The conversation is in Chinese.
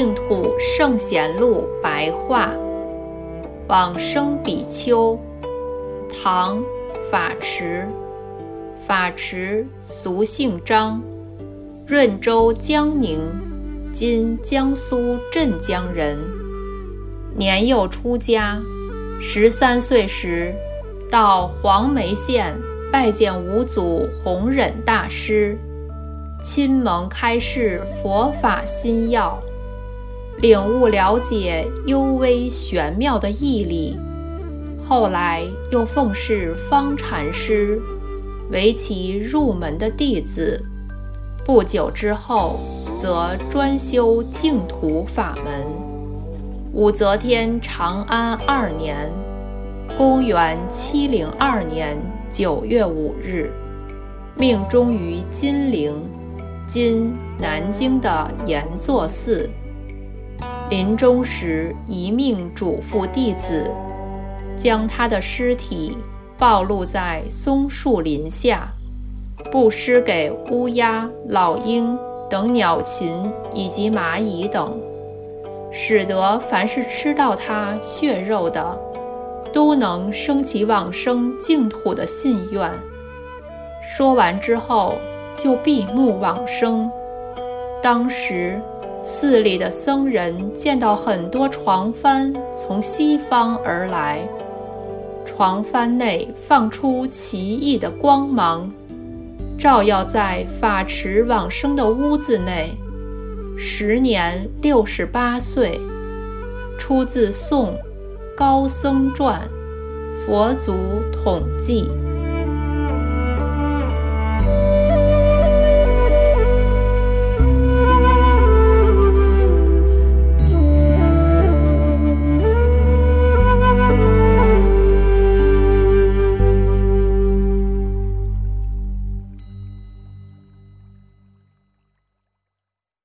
净土圣贤录白话，往生比丘，唐，法池，法池俗姓张，润州江宁（今江苏镇江）人。年幼出家，十三岁时，到黄梅县拜见五祖弘忍大师。亲蒙开示佛法心要，领悟了解幽微玄妙的义理。后来又奉侍方禅师，为其入门的弟子。不久之后，则专修净土法门。武则天长安二年（公元七零二年九月五日），命终于金陵。今南京的延祚寺，临终时一命嘱咐弟子，将他的尸体暴露在松树林下，布施给乌鸦、老鹰等鸟禽以及蚂蚁等，使得凡是吃到他血肉的，都能升起往生净土的信愿。说完之后。就闭目往生。当时，寺里的僧人见到很多床幡从西方而来，床幡内放出奇异的光芒，照耀在法池往生的屋子内。时年六十八岁，出自《宋高僧传》，佛祖统记。